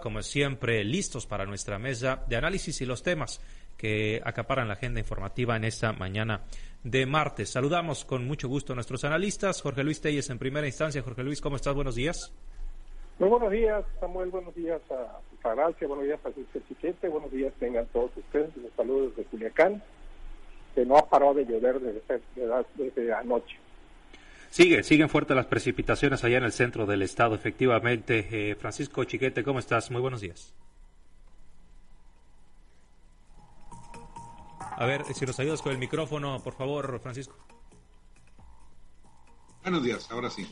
como siempre, listos para nuestra mesa de análisis y los temas que acaparan la agenda informativa en esta mañana de martes. Saludamos con mucho gusto a nuestros analistas. Jorge Luis Telles en primera instancia. Jorge Luis, ¿cómo estás? Buenos días. Muy buenos días, Samuel. Buenos días a Gracia. Buenos días a Francisco Chiquete. Buenos días tengan todos ustedes. Los saludos desde Culiacán, que no ha parado de llover desde, desde anoche. Sigue, siguen fuertes las precipitaciones allá en el centro del estado, efectivamente. Eh, Francisco Chiquete, ¿cómo estás? Muy buenos días. A ver, si nos ayudas con el micrófono, por favor, Francisco. Buenos días, ahora sí.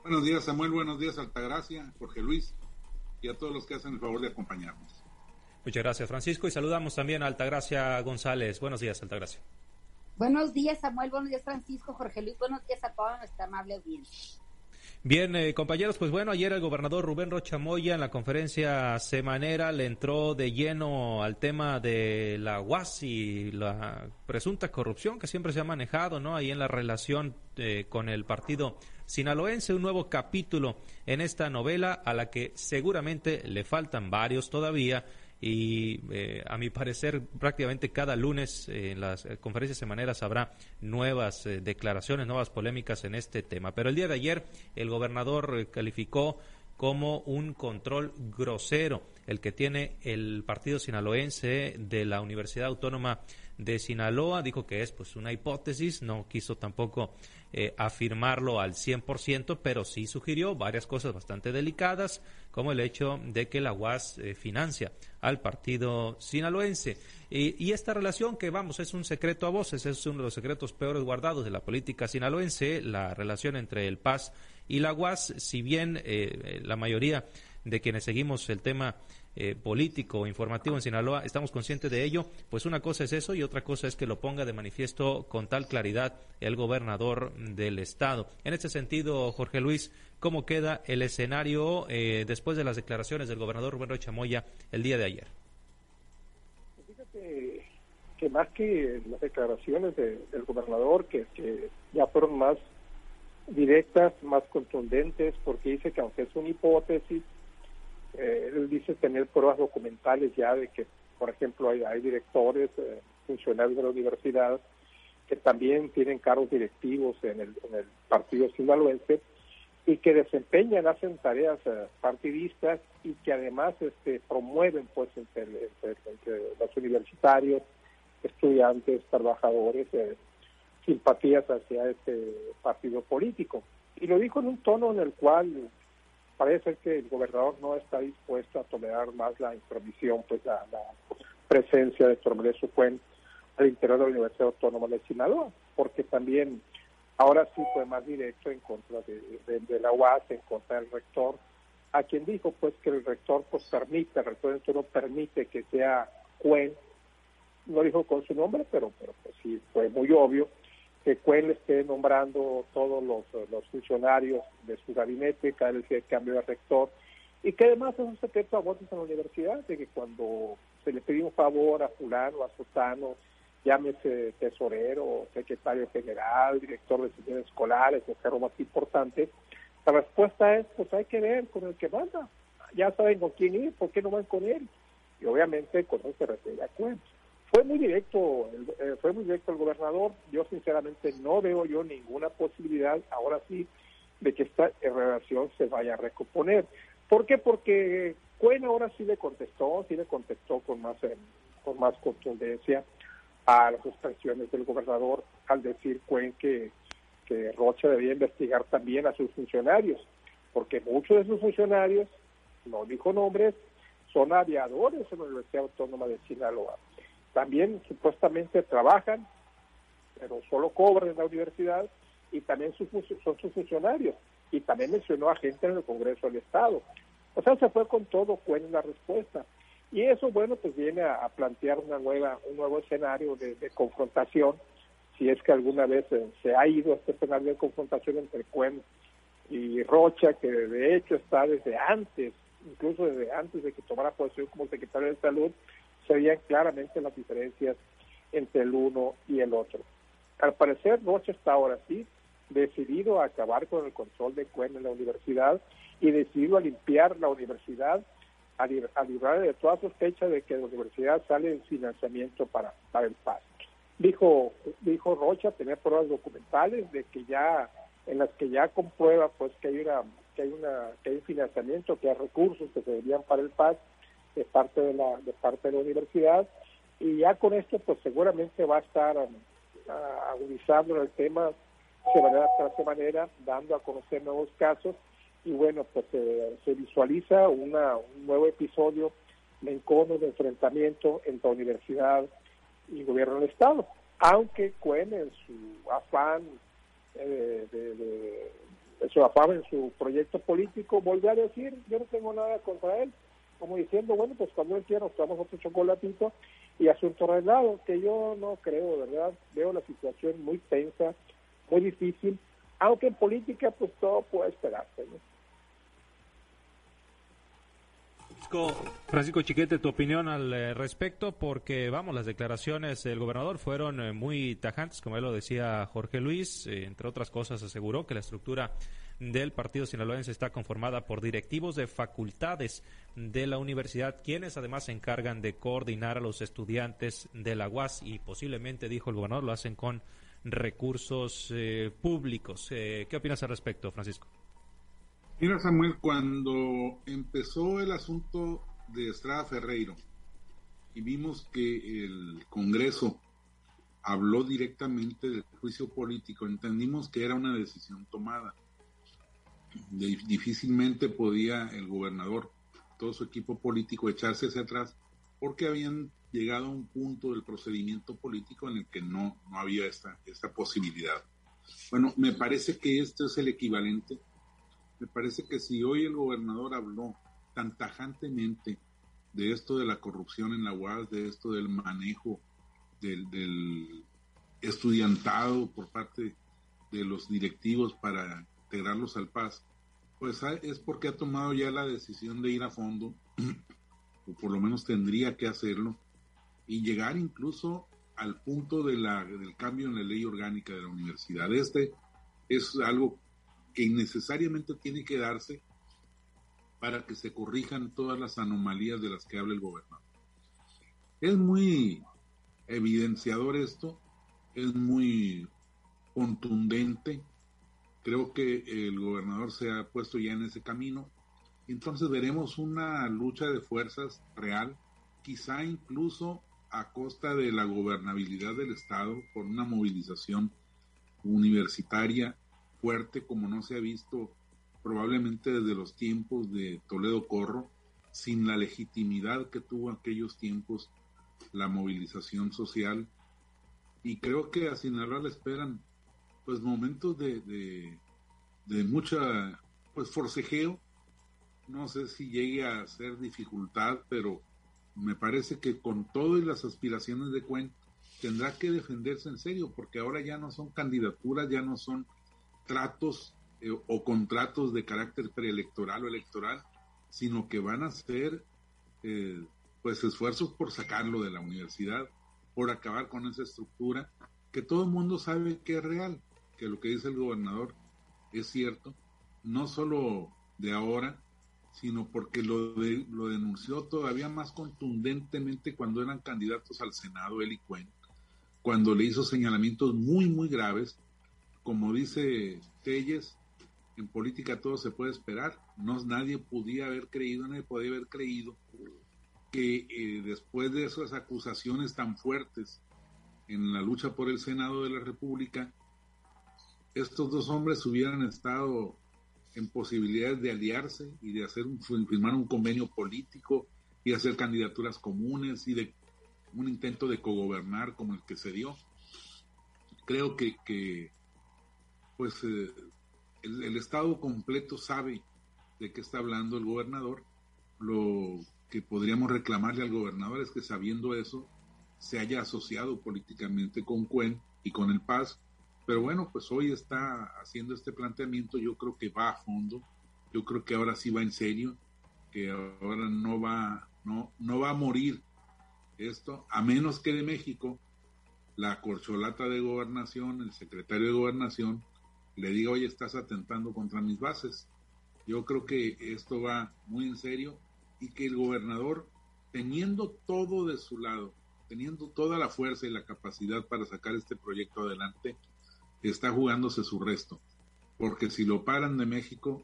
Buenos días, Samuel. Buenos días, Altagracia, Jorge Luis y a todos los que hacen el favor de acompañarnos. Muchas gracias, Francisco. Y saludamos también a Altagracia González. Buenos días, Altagracia. Buenos días, Samuel. Buenos días, Francisco, Jorge Luis. Buenos días a toda nuestra amable audiencia. Bien, eh, compañeros, pues bueno, ayer el gobernador Rubén Rocha Moya en la conferencia semanera le entró de lleno al tema de la UAS y la presunta corrupción que siempre se ha manejado, ¿no? Ahí en la relación eh, con el partido sinaloense, un nuevo capítulo en esta novela a la que seguramente le faltan varios todavía y eh, a mi parecer prácticamente cada lunes eh, en las eh, conferencias semaneras habrá nuevas declaraciones, nuevas polémicas en este tema. Pero el día de ayer el gobernador calificó como un control grosero el que tiene el partido sinaloense de la Universidad Autónoma de Sinaloa. Dijo que es pues una hipótesis, no quiso tampoco eh, afirmarlo al 100%, pero sí sugirió varias cosas bastante delicadas, como el hecho de que la UAS eh, financia al partido sinaloense. Y, esta relación que, vamos, es un secreto a voces, es uno de los secretos peores guardados de la política sinaloense, la relación entre el PAS y la UAS, si bien eh, la mayoría de quienes seguimos el tema eh, político informativo en Sinaloa, estamos conscientes de ello, pues una cosa es eso y otra cosa es que lo ponga de manifiesto con tal claridad el gobernador del estado. En este sentido, Jorge Luis, ¿cómo queda el escenario eh, después de las declaraciones del gobernador Rubén Rocha Moya el día de ayer? Fíjate que más que las declaraciones del gobernador, que, que ya fueron más directas, más contundentes, porque dice que aunque es una hipótesis, eh, él dice tener pruebas documentales ya de que, por ejemplo, hay, directores, eh, funcionarios de la universidad que también tienen cargos directivos en el, en el partido sinaloense y que desempeñan, hacen tareas eh, partidistas y que además este, promueven pues entre, los universitarios, estudiantes, trabajadores, simpatías hacia este partido político. Y lo dijo en un tono en el cual parece que el gobernador no está dispuesto a tolerar más la intromisión, pues la, presencia de Tormelé Cuen al interior de la Universidad Autónoma de Sinaloa, porque también ahora sí fue más directo en contra de, la UAS, en contra del rector, a quien dijo pues que el rector pues permite, el rector no permite que sea Cuen, no dijo con su nombre, pero, pero pues sí fue muy obvio, que Cuen esté nombrando todos los, funcionarios de su gabinete cada vez que cambio de rector y que además es un secreto a voces en la universidad de que cuando se le pide un favor a fulano, a sotano, llámese tesorero, secretario general, director de sesiones escolares, o cargo más importante, la respuesta es, pues hay que ver con el que manda. Ya saben con quién ir, ¿por qué no van con él? Y obviamente con eso se refiere a. Fue muy directo, eh, fue muy directo el gobernador. Yo sinceramente no veo yo ninguna posibilidad, ahora sí, de que esta relación se vaya a recomponer. ¿Por qué? Porque Cuen ahora sí le contestó, sí le contestó con más, eh, con más contundencia a las expresiones del gobernador al decir Cuen que, que Rocha debía investigar también a sus funcionarios, porque muchos de sus funcionarios, no dijo nombres, son aviadores en la Universidad Autónoma de Sinaloa también supuestamente trabajan, pero solo cobran en la universidad y también son sus funcionarios. Y también mencionó a gente en el Congreso del Estado. O sea, se fue con todo en la respuesta. Y eso, bueno, pues viene a, plantear una nueva, un nuevo escenario de, confrontación, si es que alguna vez eh, se ha ido este escenario de confrontación entre Cuen y Rocha, que de hecho está desde antes, incluso desde antes de que tomara posición como secretario de Salud, se veían claramente las diferencias entre el uno y el otro. Al parecer, Rocha está ahora sí decidido a acabar con el control de Cuen en la universidad y decidido a limpiar la universidad a, librar de toda sospecha de que la universidad sale en financiamiento para, para el PAS. Dijo, dijo Rocha tener pruebas documentales de que ya, en las que ya comprueba pues que hay una, que hay una, que hay un financiamiento, que hay recursos que se deberían para el PAS de parte de la, de parte de la universidad, y ya con esto pues seguramente va a estar agudizando el tema semana tras semana, dando a conocer nuevos casos y bueno, pues se visualiza una, un nuevo episodio de encono, de enfrentamiento entre universidad y gobierno del Estado, aunque Cuen en su afán eh, de, su afán en su proyecto político volvió a decir, yo no tengo nada contra él, como diciendo, bueno, pues cuando él quiera nos tomamos otro chocolatito y asunto arreglado, que yo no creo, ¿verdad? Veo la situación muy tensa, muy difícil, aunque en política pues todo puede esperarse, Francisco, Chiquete, tu opinión al eh, respecto, porque vamos, las declaraciones del gobernador fueron eh, muy tajantes, como él lo decía Jorge Luis, eh, entre otras cosas aseguró que la estructura del partido sinaloense está conformada por directivos de facultades de la universidad, quienes además se encargan de coordinar a los estudiantes de la UAS y posiblemente, dijo el gobernador, lo hacen con recursos públicos. ¿Qué opinas al respecto, Francisco? Mira, Samuel, cuando empezó el asunto de Estrada Ferreiro y vimos que el Congreso habló directamente del juicio político, entendimos que era una decisión tomada. Difícilmente podía el gobernador, todo su equipo político, echarse hacia atrás porque habían llegado a un punto del procedimiento político en el que no, no había esta, esta posibilidad. Bueno, me parece que este es el equivalente me parece que si hoy el gobernador habló tan tajantemente de esto de la corrupción en la UAS, de esto del manejo del, estudiantado por parte de los directivos para integrarlos al PAS, pues es porque ha tomado ya la decisión de ir a fondo, o por lo menos tendría que hacerlo, y llegar incluso al punto de la, del cambio en la ley orgánica de la universidad. Este es algo que innecesariamente tiene que darse para que se corrijan todas las anomalías de las que habla el gobernador. Es muy evidenciador esto, es muy contundente. Creo que el gobernador se ha puesto ya en ese camino. Entonces veremos una lucha de fuerzas real, quizá incluso a costa de la gobernabilidad del Estado por una movilización universitaria fuerte como no se ha visto probablemente desde los tiempos de Toledo Corro, sin la legitimidad que tuvo aquellos tiempos la movilización social. Y creo que a Sinaloa le esperan pues momentos de, de, mucha pues forcejeo. No sé si llegue a ser dificultad, pero me parece que con todas las aspiraciones de Cuen tendrá que defenderse en serio, porque ahora ya no son candidaturas, ya no son tratos eh, o contratos de carácter preelectoral o electoral, sino que van a ser eh, pues esfuerzos por sacarlo de la universidad, por acabar con esa estructura que todo el mundo sabe que es real, que lo que dice el gobernador es cierto, no solo de ahora, sino porque lo, lo denunció todavía más contundentemente cuando eran candidatos al Senado, él y Cuen, cuando le hizo señalamientos muy, muy graves como dice Telles, en política todo se puede esperar. No, nadie podía haber creído, nadie podía haber creído que eh, después de esas acusaciones tan fuertes en la lucha por el Senado de la República, estos dos hombres hubieran estado en posibilidades de aliarse y de hacer firmar un convenio político y hacer candidaturas comunes y de un intento de cogobernar como el que se dio. Creo que, pues eh, el, Estado completo sabe de qué está hablando el gobernador. Lo que podríamos reclamarle al gobernador es que sabiendo eso, se haya asociado políticamente con Cuen y con el Paz. Pero bueno, pues hoy está haciendo este planteamiento, yo creo que va a fondo, yo creo que ahora sí va en serio, que ahora no va, no, no va a morir esto, a menos que de México la corcholata de gobernación, el secretario de gobernación, le diga, oye, estás atentando contra mis bases. Yo creo que esto va muy en serio y que el gobernador, teniendo todo de su lado, teniendo toda la fuerza y la capacidad para sacar este proyecto adelante, está jugándose su resto. Porque si lo paran de México,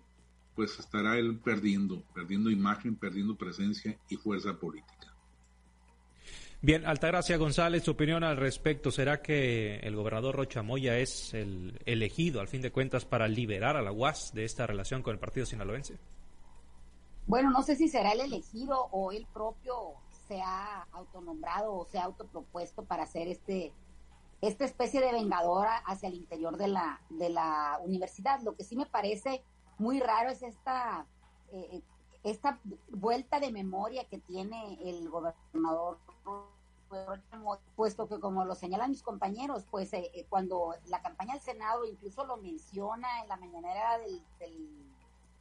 pues estará él perdiendo, perdiendo imagen, perdiendo presencia y fuerza política. Bien, Altagracia González, su opinión al respecto. ¿Será que el gobernador Rocha Moya es el elegido, al fin de cuentas, para liberar a la UAS de esta relación con el partido sinaloense? Bueno, no sé si será el elegido o él propio se ha autonombrado o se ha autopropuesto para hacer este esta especie de vengadora hacia el interior de la, de la universidad. Lo que sí me parece muy raro es esta, eh, esta vuelta de memoria que tiene el gobernador puesto que como lo señalan mis compañeros, pues eh, eh, cuando la campaña del Senado incluso lo menciona en la mañanera del, del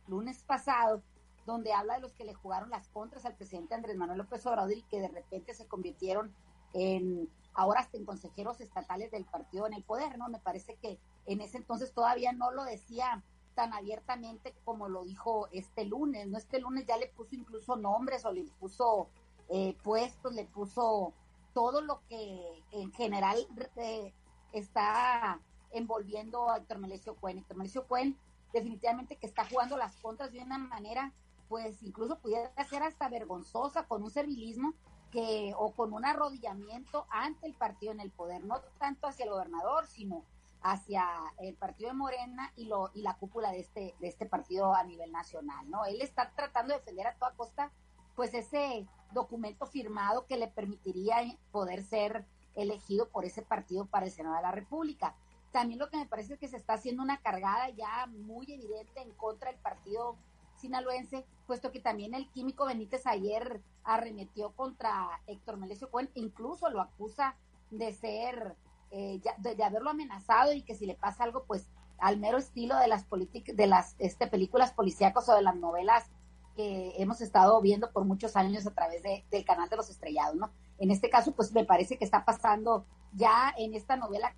lunes pasado, donde habla de los que le jugaron las contras al presidente Andrés Manuel López Obrador y que de repente se convirtieron en ahora hasta en consejeros estatales del partido en el poder, ¿no? Me parece que en ese entonces todavía no lo decía tan abiertamente como lo dijo este lunes, ¿no? Este lunes ya le puso incluso nombres o le puso eh, puestos, le puso todo lo que en general eh, está envolviendo a Héctor Melesio Cuen. Héctor Melesio Cuen definitivamente que está jugando las contras de una manera pues incluso pudiera ser hasta vergonzosa con un servilismo que o con un arrodillamiento ante el partido en el poder, no tanto hacia el gobernador, sino hacia el partido de Morena y lo y la cúpula de este de este partido a nivel nacional, ¿no? Él está tratando de defender a toda costa pues ese documento firmado que le permitiría poder ser elegido por ese partido para el Senado de la República. También lo que me parece es que se está haciendo una cargada ya muy evidente en contra del partido sinaloense, puesto que también el químico Benítez ayer arremetió contra Héctor Melesio Cuen, incluso lo acusa de ser, eh, de, haberlo amenazado y que si le pasa algo, pues al mero estilo de las de las este, películas policíacas o de las novelas que hemos estado viendo por muchos años a través del canal de los estrellados, ¿no? En este caso, pues me parece que está pasando ya en esta novela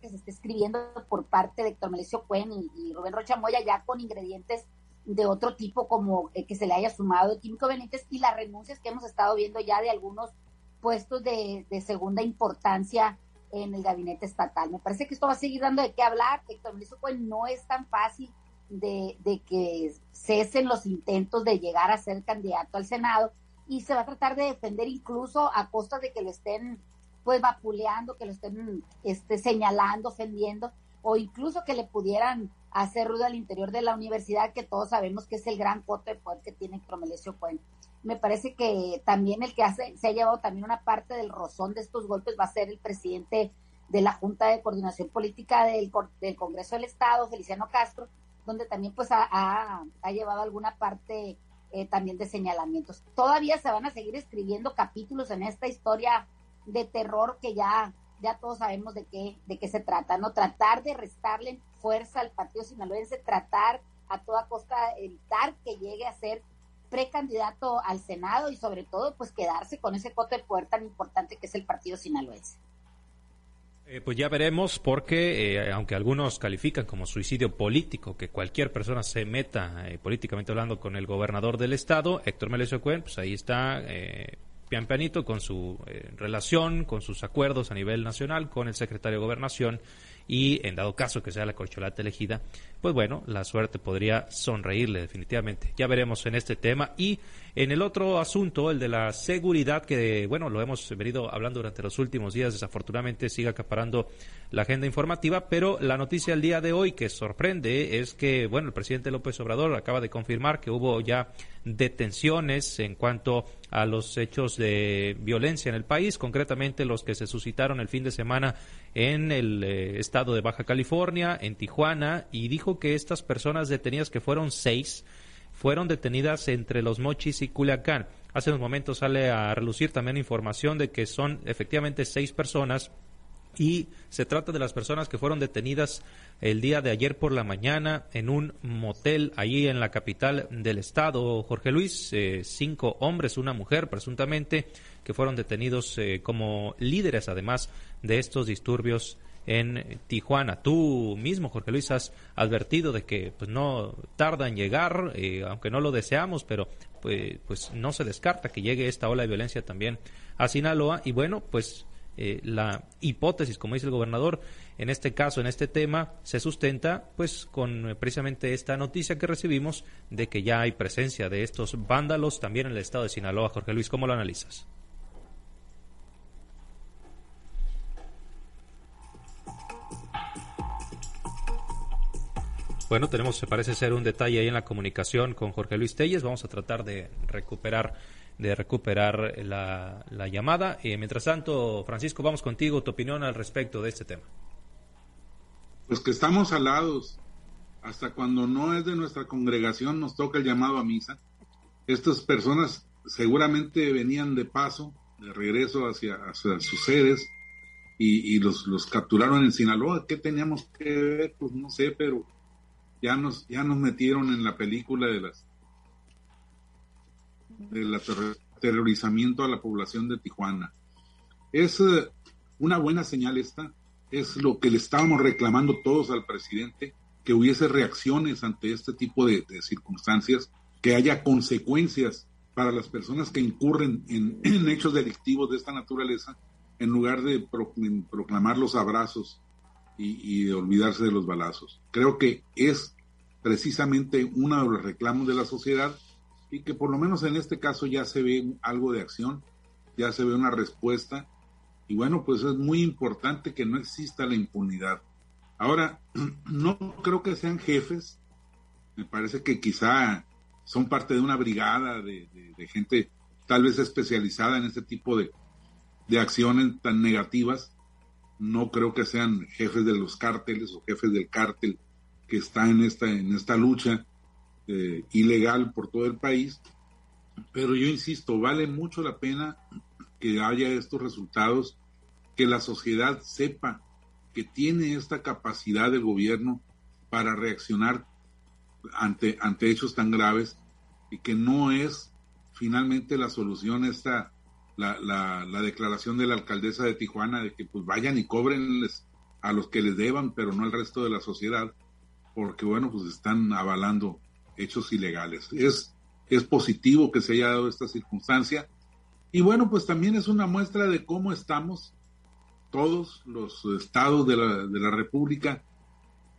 que se está escribiendo por parte de Héctor Melesio Cuen y, y Rubén Rocha Moya, ya con ingredientes de otro tipo como eh, que se le haya sumado Químico Benítez y las renuncias que hemos estado viendo ya de algunos puestos de, segunda importancia en el gabinete estatal. Me parece que esto va a seguir dando de qué hablar. Héctor Luis pues no es tan fácil de, de, que cesen los intentos de llegar a ser candidato al Senado y se va a tratar de defender incluso a costa de que lo estén pues vapuleando, que lo estén este, señalando, ofendiendo o incluso que le pudieran hacer ruido al interior de la universidad, que todos sabemos que es el gran coto de poder que tiene Cromelesio Cuen. Me parece que también el que hace, se ha llevado también una parte del rozón de estos golpes va a ser el presidente de la Junta de Coordinación Política del, del Congreso del Estado, Feliciano Castro, donde también pues ha, ha, llevado alguna parte eh, también de señalamientos. Todavía se van a seguir escribiendo capítulos en esta historia de terror que ya ya todos sabemos de qué, de qué se trata, ¿no? Tratar de restarle fuerza al partido sinaloense, tratar a toda costa evitar que llegue a ser precandidato al Senado y sobre todo pues quedarse con ese coto de poder tan importante que es el partido sinaloense. Eh, pues ya veremos porque eh, aunque algunos califican como suicidio político que cualquier persona se meta eh, políticamente hablando con el gobernador del estado, Héctor Melesio Cuen, pues ahí está pian con su relación, con sus acuerdos a nivel nacional con el secretario de Gobernación y en dado caso que sea la corcholata elegida, pues bueno, la suerte podría sonreírle definitivamente. Ya veremos en este tema y en el otro asunto, el de la seguridad, que bueno, lo hemos venido hablando durante los últimos días, desafortunadamente sigue acaparando la agenda informativa, pero la noticia del día de hoy que sorprende es que, bueno, el presidente López Obrador acaba de confirmar que hubo ya detenciones en cuanto a los hechos de violencia en el país, concretamente los que se suscitaron el fin de semana en el eh, estado de Baja California, en Tijuana, y dijo que estas personas detenidas, que fueron seis, fueron detenidas entre Los Mochis y Culiacán. Hace unos momentos sale a relucir también información de que son efectivamente seis personas y se trata de las personas que fueron detenidas el día de ayer por la mañana en un motel allí en la capital del estado, Jorge Luis, eh, cinco hombres, una mujer presuntamente, que fueron detenidos eh, como líderes además de estos disturbios en Tijuana. Tú mismo, Jorge Luis, has advertido de que pues no tarda en llegar, eh, aunque no lo deseamos, pero pues, pues no se descarta que llegue esta ola de violencia también a Sinaloa y bueno, pues eh, la hipótesis, como dice el gobernador, en este caso, en este tema, se sustenta pues con eh, precisamente esta noticia que recibimos de que ya hay presencia de estos vándalos también en el estado de Sinaloa. Jorge Luis, ¿cómo lo analizas? Bueno, tenemos, se parece ser un detalle ahí en la comunicación con Jorge Luis Telles. Vamos a tratar de recuperar de recuperar la, la llamada. y mientras tanto, Francisco, vamos contigo, tu opinión al respecto de este tema. Pues que estamos alados. Hasta cuando no es de nuestra congregación nos toca el llamado a misa. Estas personas seguramente venían de paso, de regreso hacia, sus sedes y, y los, los capturaron en Sinaloa. ¿Qué teníamos que ver? Pues no sé, pero ya nos, ya nos metieron en la película de las del terrorizamiento a la población de Tijuana. Es eh, una buena señal esta, es lo que le estábamos reclamando todos al presidente, que hubiese reacciones ante este tipo de, circunstancias, que haya consecuencias para las personas que incurren en, hechos delictivos de esta naturaleza, en lugar de proclamar los abrazos y, de olvidarse de los balazos. Creo que es precisamente uno de los reclamos de la sociedad y que por lo menos en este caso ya se ve algo de acción, ya se ve una respuesta y bueno, pues es muy importante que no exista la impunidad. Ahora, no creo que sean jefes, me parece que quizá son parte de una brigada de, gente tal vez especializada en este tipo de, de acciones tan negativas, no creo que sean jefes de los cárteles o jefes del cártel que está en esta, en esta lucha eh, ilegal por todo el país. Pero yo insisto, vale mucho la pena que haya estos resultados, que la sociedad sepa que tiene esta capacidad del gobierno para reaccionar ante, ante hechos tan graves y que no es finalmente la solución esta la, la, la, declaración de la alcaldesa de Tijuana de que pues vayan y cobrenles a los que les deban, pero no al resto de la sociedad, porque bueno, pues están avalando hechos ilegales. Es, es positivo que se haya dado esta circunstancia y bueno, pues también es una muestra de cómo estamos todos los estados de la, de la República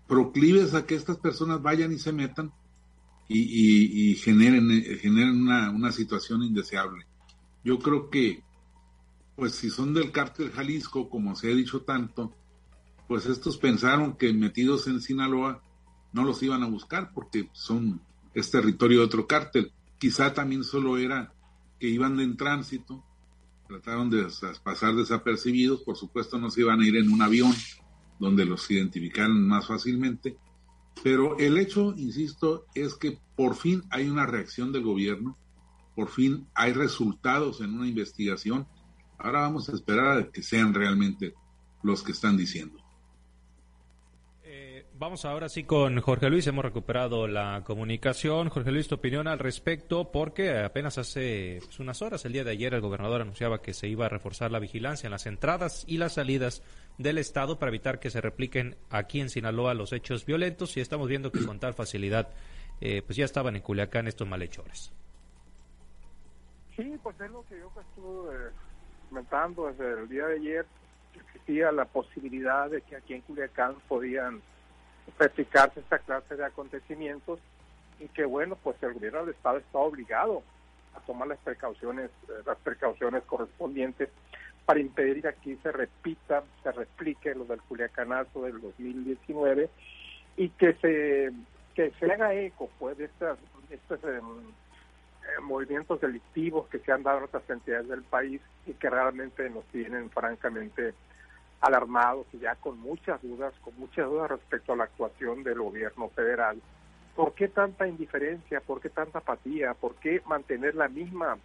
proclives a que estas personas vayan y se metan y, y generen, generen una, una situación indeseable. Yo creo que, pues si son del cártel Jalisco, como se ha dicho tanto, pues estos pensaron que metidos en Sinaloa no los iban a buscar porque son es territorio de otro cártel. Quizá también solo era que iban en tránsito, trataron de pasar desapercibidos, por supuesto no se iban a ir en un avión donde los identificaran más fácilmente, pero el hecho, insisto, es que por fin hay una reacción del gobierno por fin hay resultados en una investigación. Ahora vamos a esperar a que sean realmente los que están diciendo. Eh, vamos ahora sí con Jorge Luis, hemos recuperado la comunicación. Jorge Luis, tu opinión al respecto, porque apenas hace pues, unas horas, el día de ayer, el gobernador anunciaba que se iba a reforzar la vigilancia en las entradas y las salidas del Estado para evitar que se repliquen aquí en Sinaloa los hechos violentos y estamos viendo que con tal facilidad eh, pues ya estaban en Culiacán estos malhechores. Sí, pues es lo que yo estuve eh, comentando desde el día de ayer, existía la posibilidad de que aquí en Culiacán podían practicarse esta clase de acontecimientos y que bueno, pues el gobierno del Estado está obligado a tomar las precauciones, eh, las precauciones correspondientes para impedir que aquí se repita, se replique lo del Culiacanazo del 2019 y que se que se haga eco pues de estas, estas em, movimientos delictivos que se han dado en otras entidades del país y que realmente nos tienen francamente alarmados y ya con muchas dudas, con muchas dudas respecto a la actuación del gobierno federal. ¿Por qué tanta indiferencia? ¿Por qué tanta apatía? ¿Por qué mantener la misma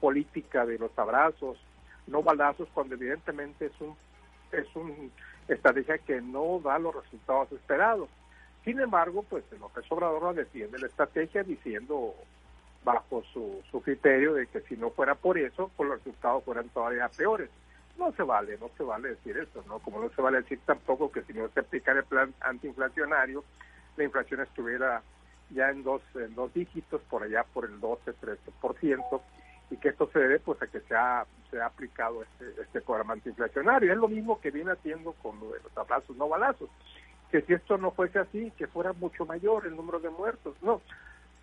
política de los abrazos, no balazos, cuando evidentemente es un es una estrategia que no da los resultados esperados? Sin embargo, pues López Obrador defiende la estrategia diciendo bajo su, su criterio de que si no fuera por eso, pues los resultados fueran todavía peores. No se vale, no se vale decir eso, ¿no? Como no se vale decir tampoco que si no se aplica el plan antiinflacionario, la inflación estuviera ya en dos, en dos dígitos, por allá por el 12-13%, y que esto se debe pues a que se ha, se ha aplicado este, este programa antiinflacionario. Es lo mismo que viene haciendo con los abrazos no balazos, que si esto no fuese así, que fuera mucho mayor el número de muertos. No,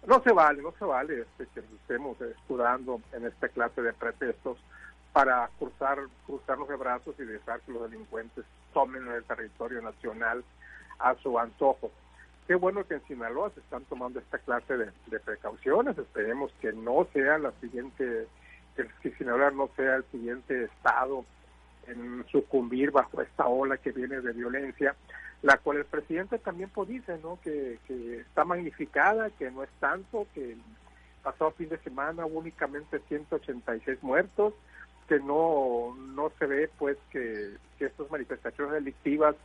no se vale, no se vale este, que estemos estudiando en esta clase de pretextos para cruzar, cruzarnos de brazos y dejar que los delincuentes tomen el territorio nacional a su antojo. Qué bueno que en Sinaloa se están tomando esta clase de, precauciones. Esperemos que no sea la siguiente, que Sinaloa no sea el siguiente estado en sucumbir bajo esta ola que viene de violencia, la cual el presidente también pues dice, ¿no? Que, que está magnificada, que no es tanto, que pasado fin de semana hubo únicamente 186 muertos, que no, no se ve pues que, que estas manifestaciones delictivas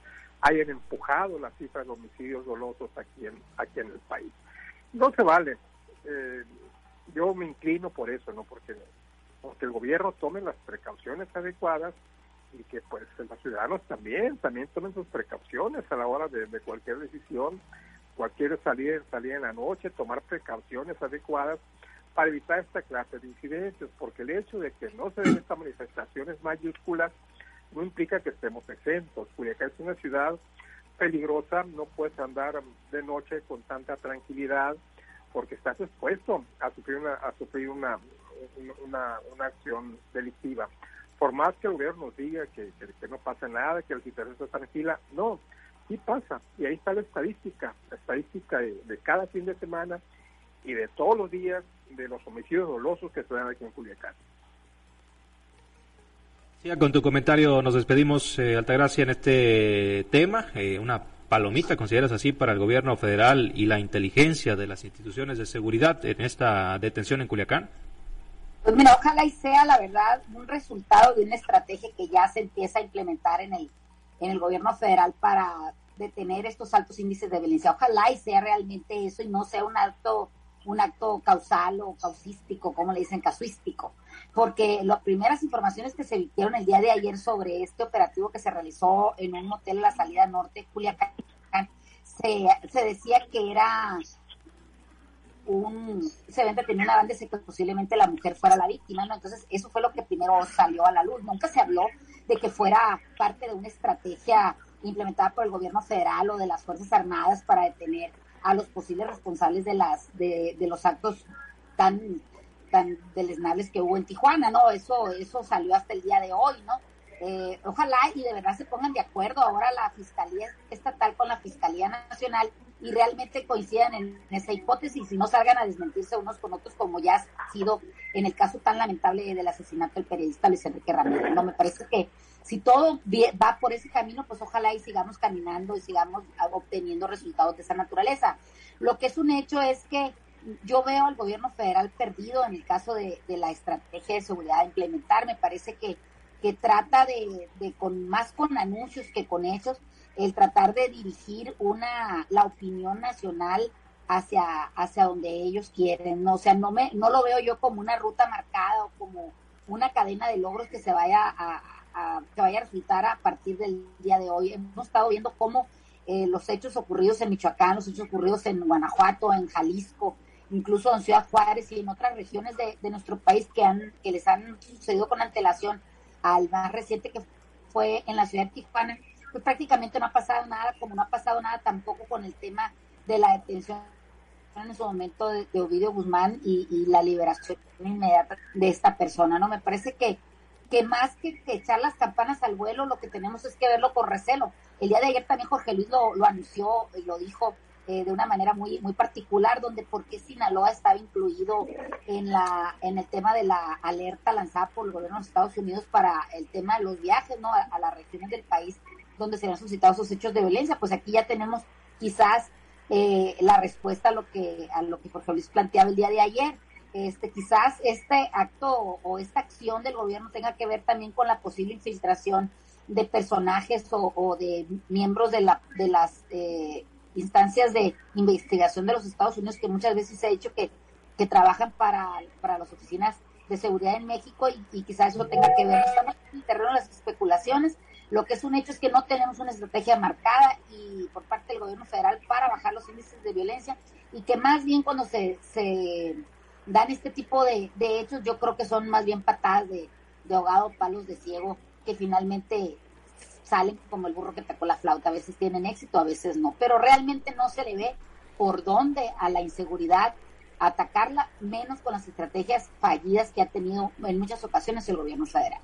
hayan empujado las cifras de homicidios dolosos aquí en, aquí en el país. No se vale. Eh, yo me inclino por eso, ¿no? Porque, porque el gobierno tome las precauciones adecuadas y que pues los ciudadanos también, también tomen sus precauciones a la hora de, cualquier decisión, cualquier salir, salir en la noche, tomar precauciones adecuadas para evitar esta clase de incidentes, porque el hecho de que no se den estas manifestaciones mayúsculas no implica que estemos exentos. Culiacán es una ciudad peligrosa, no puedes andar de noche con tanta tranquilidad porque estás expuesto a sufrir una, a sufrir una, una, una acción delictiva. Por más que el gobierno diga que, que, no pasa nada, que la situación está tranquila, no, sí pasa. Y ahí está la estadística, la estadística de, de cada fin de semana y de todos los días de los homicidios dolosos que se dan aquí en Culiacán. Sí, con tu comentario nos despedimos, eh, Altagracia, en este tema. Eh, una palomita, ¿consideras así, para el gobierno federal y la inteligencia de las instituciones de seguridad en esta detención en Culiacán? Pues mira, ojalá y sea, la verdad, un resultado de una estrategia que ya se empieza a implementar en el, en el gobierno federal para detener estos altos índices de violencia. Ojalá y sea realmente eso y no sea un acto un acto causal o causístico, como le dicen, casuístico, porque las primeras informaciones que se emitieron el día de ayer sobre este operativo que se realizó en un hotel en la salida norte, Culiacán, se, se decía que era un, se habían detenido una que posiblemente la mujer fuera la víctima, ¿no? Entonces, eso fue lo que primero salió a la luz. Nunca se habló de que fuera parte de una estrategia implementada por el gobierno federal o de las Fuerzas Armadas para detener a los posibles responsables de las de, de los actos tan tan deleznables que hubo en Tijuana, ¿no? Eso eso salió hasta el día de hoy, ¿no? Eh, ojalá y de verdad se pongan de acuerdo ahora la Fiscalía Estatal con la Fiscalía Nacional y realmente coincidan en esa hipótesis y no salgan a desmentirse unos con otros como ya ha sido en el caso tan lamentable del asesinato del periodista Luis Enrique Ramírez. No, me parece que si todo va por ese camino, pues ojalá y sigamos caminando y sigamos obteniendo resultados de esa naturaleza. Lo que es un hecho es que yo veo al gobierno federal perdido en el caso de, la estrategia de seguridad a implementar. Me parece que, que trata de, de, con más con anuncios que con hechos, el tratar de dirigir una la opinión nacional hacia hacia donde ellos quieren. No, o sea, no me no lo veo yo como una ruta marcada o como una cadena de logros que se vaya a, que vaya a resultar a partir del día de hoy. Hemos estado viendo cómo eh, los hechos ocurridos en Michoacán, los hechos ocurridos en Guanajuato, en Jalisco, incluso en Ciudad Juárez y en otras regiones de, nuestro país que, han, que les han sucedido con antelación al más reciente que fue en la ciudad de Tijuana, pues prácticamente no ha pasado nada, como no ha pasado nada tampoco con el tema de la detención en su momento de, Ovidio Guzmán y, la liberación inmediata de esta persona, ¿no? Me parece que que más que, echar las campanas al vuelo, lo que tenemos es que verlo con recelo. El día de ayer también Jorge Luis lo, anunció y lo dijo eh, de una manera muy muy particular, donde por qué Sinaloa estaba incluido en la en el tema de la alerta lanzada por el gobierno de Estados Unidos para el tema de los viajes, ¿no? A, las regiones del país donde se han suscitado esos hechos de violencia. Pues aquí ya tenemos quizás eh, la respuesta a lo que a lo que Jorge Luis planteaba el día de ayer este, quizás este acto o, esta acción del gobierno tenga que ver también con la posible infiltración de personajes o, de miembros de, la, de las eh, instancias de investigación de los Estados Unidos que muchas veces se ha dicho que, que trabajan para, para las oficinas de seguridad en México y, quizás eso tenga que ver. Estamos en el terreno de las especulaciones. Lo que es un hecho es que no tenemos una estrategia marcada y por parte del gobierno federal para bajar los índices de violencia y que más bien cuando se, dan este tipo de, hechos, yo creo que son más bien patadas de, de ahogado, palos de ciego, que finalmente salen como el burro que tocó la flauta. A veces tienen éxito, a veces no. Pero realmente no se le ve por dónde a la inseguridad atacarla, menos con las estrategias fallidas que ha tenido en muchas ocasiones el gobierno federal.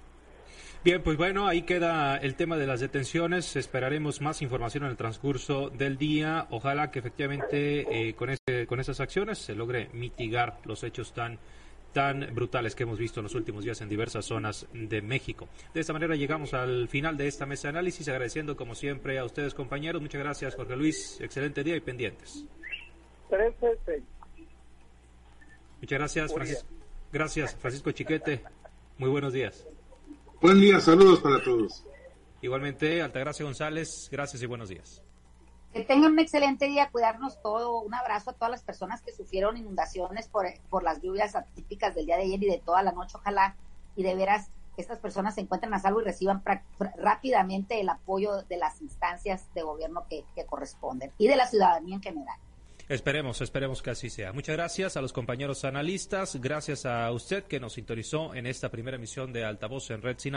Bien, pues bueno, ahí queda el tema de las detenciones. Esperaremos más información en el transcurso del día. Ojalá que efectivamente eh, con, este, con esas acciones se logre mitigar los hechos tan tan brutales que hemos visto en los últimos días en diversas zonas de México. De esta manera llegamos al final de esta mesa de análisis, agradeciendo como siempre a ustedes compañeros. Muchas gracias Jorge Luis, excelente día y pendientes. Muchas gracias, Francisco. Gracias, Francisco Chiquete. Muy buenos días. Buen día, saludos para todos. Igualmente, Altagracia González, gracias y buenos días. Que tengan un excelente día, cuidarnos todo. Un abrazo a todas las personas que sufrieron inundaciones por, por las lluvias atípicas del día de ayer y de toda la noche. Ojalá y de veras estas personas se encuentren a salvo y reciban rápidamente el apoyo de las instancias de gobierno que corresponden y de la ciudadanía en general. Esperemos, esperemos que así sea. Muchas gracias a los compañeros analistas, gracias a usted que nos sintonizó en esta primera emisión de Altavoz en Red Sinal.